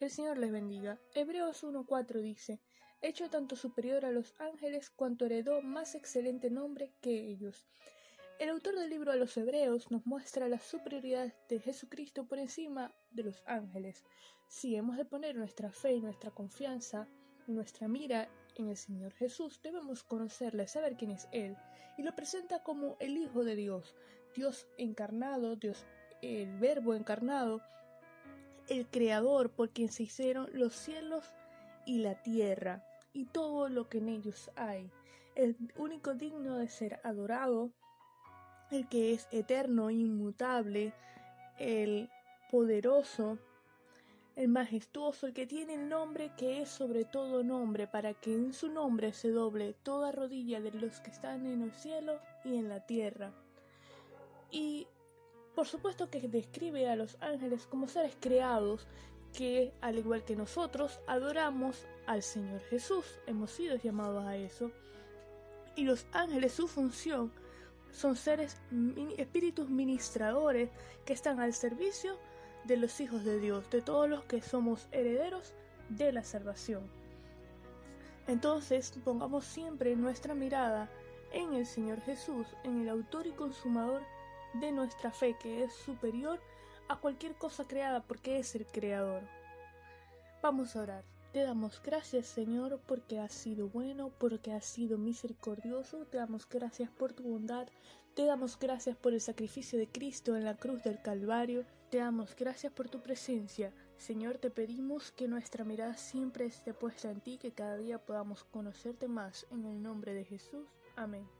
El Señor les bendiga. Hebreos 1.4 dice, hecho tanto superior a los ángeles cuanto heredó más excelente nombre que ellos. El autor del libro a los Hebreos nos muestra la superioridad de Jesucristo por encima de los ángeles. Si hemos de poner nuestra fe y nuestra confianza y nuestra mira en el Señor Jesús, debemos conocerle, saber quién es Él, y lo presenta como el Hijo de Dios, Dios encarnado, Dios el Verbo encarnado, el Creador por quien se hicieron los cielos y la tierra y todo lo que en ellos hay, el único digno de ser adorado, el que es eterno, inmutable, el poderoso, el majestuoso, el que tiene el nombre que es sobre todo nombre, para que en su nombre se doble toda rodilla de los que están en el cielo y en la tierra. Y por supuesto que describe a los ángeles como seres creados que, al igual que nosotros, adoramos al Señor Jesús. Hemos sido llamados a eso. Y los ángeles, su función, son seres, espíritus ministradores que están al servicio de los hijos de Dios, de todos los que somos herederos de la salvación. Entonces, pongamos siempre nuestra mirada en el Señor Jesús, en el autor y consumador de nuestra fe, que es superior a cualquier cosa creada porque es el creador. Vamos a orar. Te damos gracias, Señor, porque has sido bueno, porque has sido misericordioso. Te damos gracias por tu bondad. Te damos gracias por el sacrificio de Cristo en la cruz del Calvario. Te damos gracias por tu presencia. Señor, te pedimos que nuestra mirada siempre esté puesta en ti, que cada día podamos conocerte más. En el nombre de Jesús. Amén.